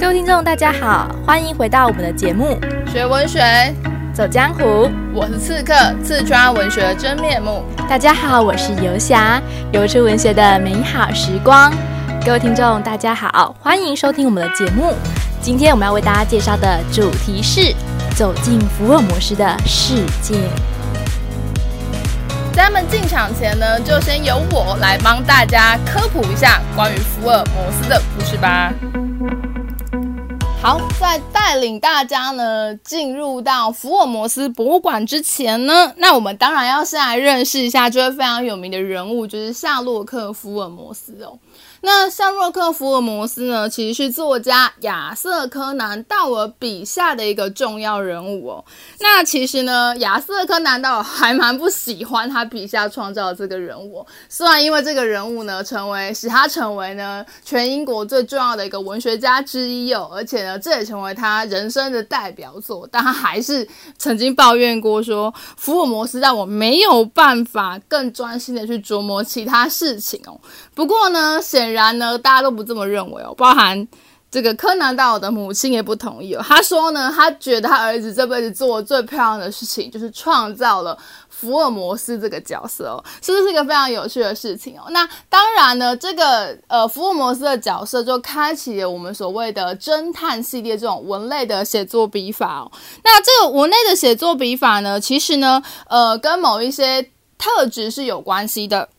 各位听众，大家好，欢迎回到我们的节目《学文学走江湖》。我是刺客，刺穿文学真面目。大家好，我是游侠，游出文学的美好时光。各位听众，大家好，欢迎收听我们的节目。今天我们要为大家介绍的主题是走进福尔摩斯的世界。在他们进场前呢，就先由我来帮大家科普一下关于福尔摩斯的故事吧。好，在带领大家呢进入到福尔摩斯博物馆之前呢，那我们当然要先来认识一下这位非常有名的人物，就是夏洛克·福尔摩斯哦。那夏洛克·福尔摩斯呢，其实是作家亚瑟·柯南·道尔笔下的一个重要人物哦。那其实呢，亚瑟·柯南·道尔还蛮不喜欢他笔下创造的这个人物，虽然因为这个人物呢，成为使他成为呢全英国最重要的一个文学家之一哦，而且呢，这也成为他人生的代表作，但他还是曾经抱怨过说，福尔摩斯让我没有办法更专心的去琢磨其他事情哦。不过呢，显然呢，大家都不这么认为哦，包含这个柯南道尔的母亲也不同意哦。他说呢，他觉得他儿子这辈子做的最漂亮的事情，就是创造了福尔摩斯这个角色哦，是不是一个非常有趣的事情哦？那当然呢，这个呃福尔摩斯的角色就开启了我们所谓的侦探系列这种文类的写作笔法哦。那这个文类的写作笔法呢，其实呢，呃，跟某一些特质是有关系的。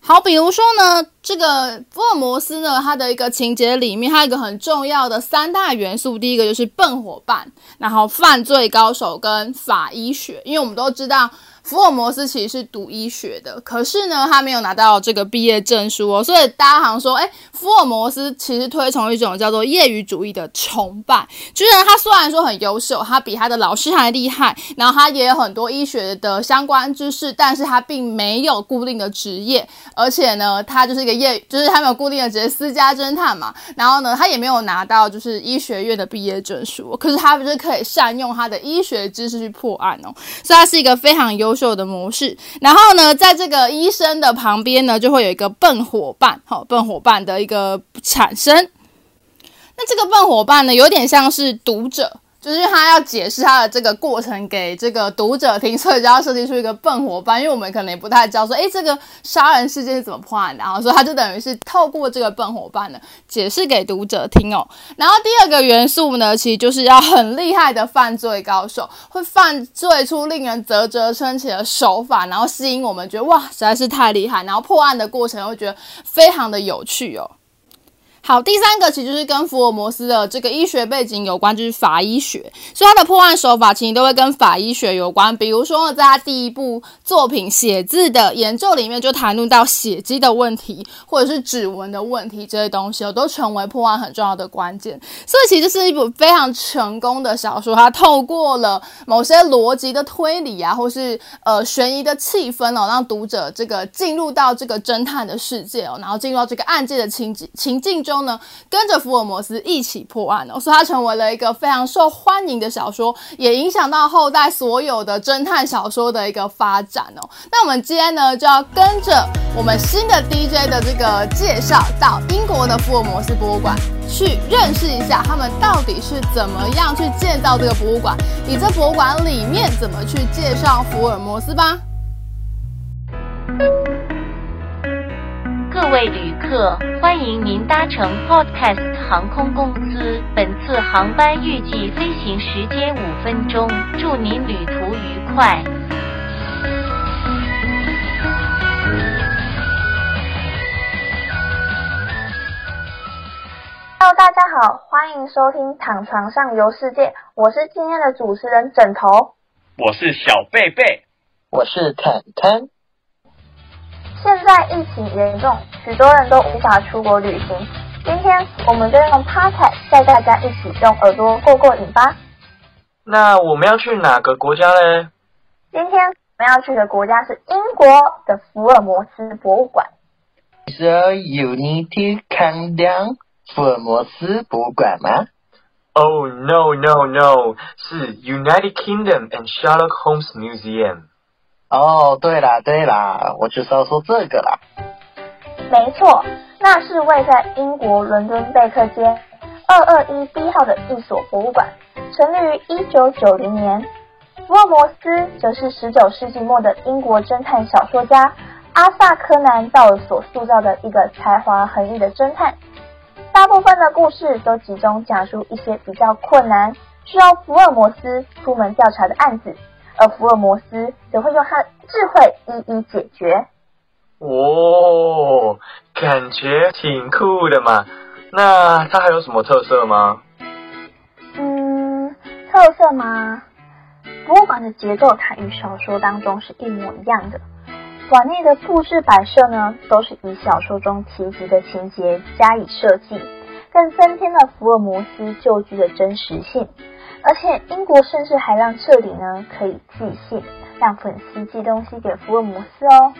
好，比如说呢，这个福尔摩斯呢，他的一个情节里面，他有一个很重要的三大元素，第一个就是笨伙伴，然后犯罪高手跟法医学，因为我们都知道。福尔摩斯其实是读医学的，可是呢，他没有拿到这个毕业证书哦，所以大家好像说，哎，福尔摩斯其实推崇一种叫做业余主义的崇拜，就是他虽然说很优秀，他比他的老师还厉害，然后他也有很多医学的相关知识，但是他并没有固定的职业，而且呢，他就是一个业，就是他没有固定的职业，私家侦探嘛，然后呢，他也没有拿到就是医学院的毕业证书，可是他不是可以善用他的医学知识去破案哦，所以他是一个非常优。优秀的模式，然后呢，在这个医生的旁边呢，就会有一个笨伙伴，好，笨伙伴的一个产生。那这个笨伙伴呢，有点像是读者。就是他要解释他的这个过程给这个读者听，所以就要设计出一个笨伙伴，因为我们可能也不太知道说，诶，这个杀人事件是怎么破案的，然后说他就等于是透过这个笨伙伴呢，解释给读者听哦。然后第二个元素呢，其实就是要很厉害的犯罪高手，会犯罪出令人啧啧称奇的手法，然后吸引我们觉得哇，实在是太厉害，然后破案的过程会觉得非常的有趣哦。好，第三个其实就是跟福尔摩斯的这个医学背景有关，就是法医学，所以他的破案手法其实都会跟法医学有关。比如说，在他第一部作品《写字的研究》里面，就谈论到血迹的问题，或者是指纹的问题这些东西哦，都成为破案很重要的关键。所以其实是一部非常成功的小说，它透过了某些逻辑的推理啊，或是呃悬疑的气氛哦，让读者这个进入到这个侦探的世界哦，然后进入到这个案件的情景情境中。中呢，跟着福尔摩斯一起破案哦，所以它成为了一个非常受欢迎的小说，也影响到后代所有的侦探小说的一个发展哦。那我们今天呢，就要跟着我们新的 DJ 的这个介绍，到英国的福尔摩斯博物馆去认识一下，他们到底是怎么样去建造这个博物馆，以这博物馆里面怎么去介绍福尔摩斯吧。位旅客，欢迎您搭乘 Podcast 航空公司。本次航班预计飞行时间五分钟，祝您旅途愉快。Hello，大家好，欢迎收听《躺床上游世界》，我是今天的主持人枕头，我是小贝贝，我是坦坦。现在疫情严重，许多人都无法出国旅行。今天我们就用 Podcast 带大家一起用耳朵过过瘾吧。那我们要去哪个国家呢？今天我们要去的国家是英国的福尔摩斯博物馆。是 United to come down 福尔摩斯博物馆吗？Oh no no no，是 United Kingdom and Sherlock Holmes Museum。哦，对啦对啦，我就是要说这个啦。没错，那是位在英国伦敦贝克街二二一 B 号的一所博物馆，成立于一九九零年。福尔摩斯则是十九世纪末的英国侦探小说家阿萨柯南道尔所塑造的一个才华横溢的侦探。大部分的故事都集中讲述一些比较困难，需要福尔摩斯出门调查的案子，而福尔摩斯则会用他的智慧一一解决。哦，感觉挺酷的嘛。那它还有什么特色吗？嗯，特色吗？博物馆的结构，它与小说当中是一模一样的。馆内的布置摆设呢，都是以小说中提及的情节加以设计，更增添了福尔摩斯旧居的真实性。而且，英国甚至还让这里呢可以寄信，让粉丝寄东西给福尔摩斯哦。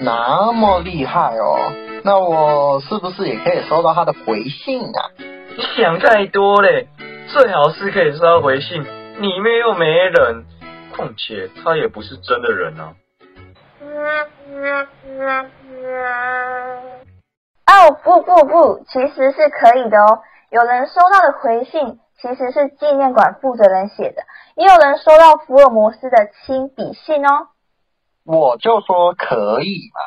那么厉害哦，那我是不是也可以收到他的回信啊？你想太多嘞，最好是可以收到回信，里面又没人，况且他也不是真的人啊。哦，不不不，其实是可以的哦。有人收到的回信其实是纪念馆负责人写的，也有人收到福尔摩斯的亲笔信哦。我就说可以嘛，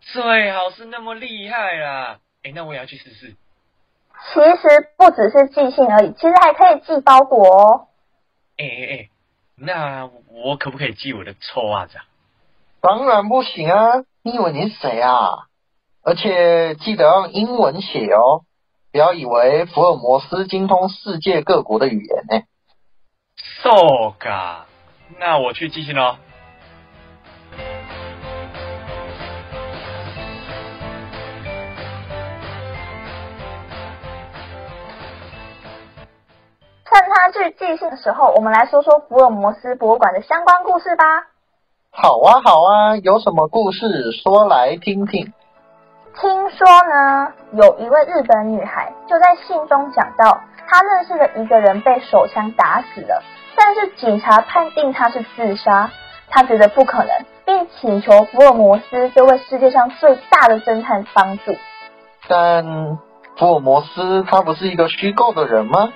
最好是那么厉害啦！哎，那我也要去试试。其实不只是寄信而已，其实还可以寄包裹哦。哎哎哎，那我可不可以寄我的臭袜子啊？当然不行啊！你以为你是谁啊？而且记得用英文写哦，不要以为福尔摩斯精通世界各国的语言呢。So 噶，那我去寄信喽。趁他去寄信的时候，我们来说说福尔摩斯博物馆的相关故事吧。好啊，好啊，有什么故事说来听听。听说呢，有一位日本女孩就在信中讲到，她认识的一个人被手枪打死了，但是警察判定他是自杀，她觉得不可能，并请求福尔摩斯这位世界上最大的侦探帮助。但福尔摩斯他不是一个虚构的人吗？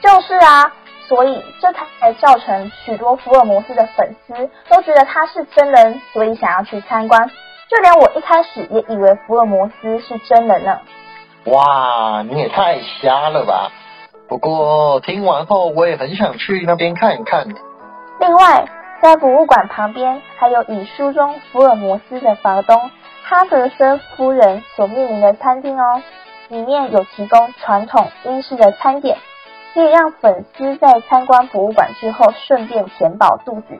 就是啊，所以这才造成许多福尔摩斯的粉丝都觉得他是真人，所以想要去参观。就连我一开始也以为福尔摩斯是真人呢。哇，你也太瞎了吧！不过听完后，我也很想去那边看一看。另外，在博物馆旁边还有以书中福尔摩斯的房东哈德森夫人所命名的餐厅哦，里面有提供传统英式的餐点。可以让粉丝在参观博物馆之后顺便填饱肚子，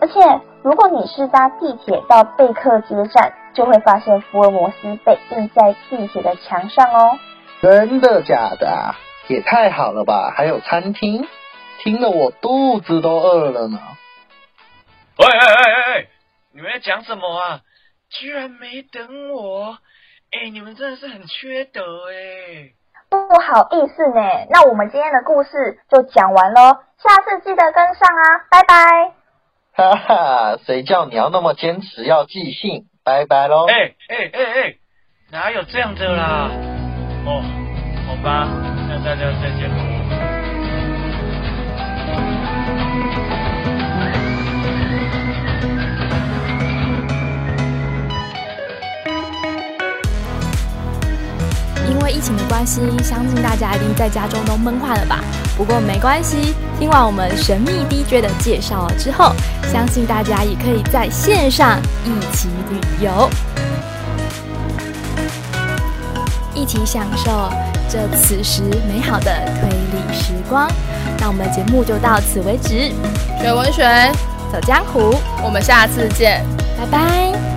而且如果你是搭地铁到贝克街站，就会发现福尔摩斯被印在地铁的墙上哦。真的假的？也太好了吧！还有餐厅，听得我肚子都饿了呢。喂喂喂喂，你们在讲什么啊？居然没等我！哎，你们真的是很缺德哎！不好意思呢，那我们今天的故事就讲完喽，下次记得跟上啊，拜拜。哈哈，谁叫你要那么坚持要寄信？拜拜喽。哎哎哎哎，哪有这样的啦？哦，好吧，那大家再见因为疫情的关系，相信大家一定在家中都闷坏了吧？不过没关系，听完我们神秘 DJ 的介绍了之后，相信大家也可以在线上一起旅游，一起享受这此时美好的推理时光。那我们的节目就到此为止，学文学，走江湖，我们下次见，拜拜。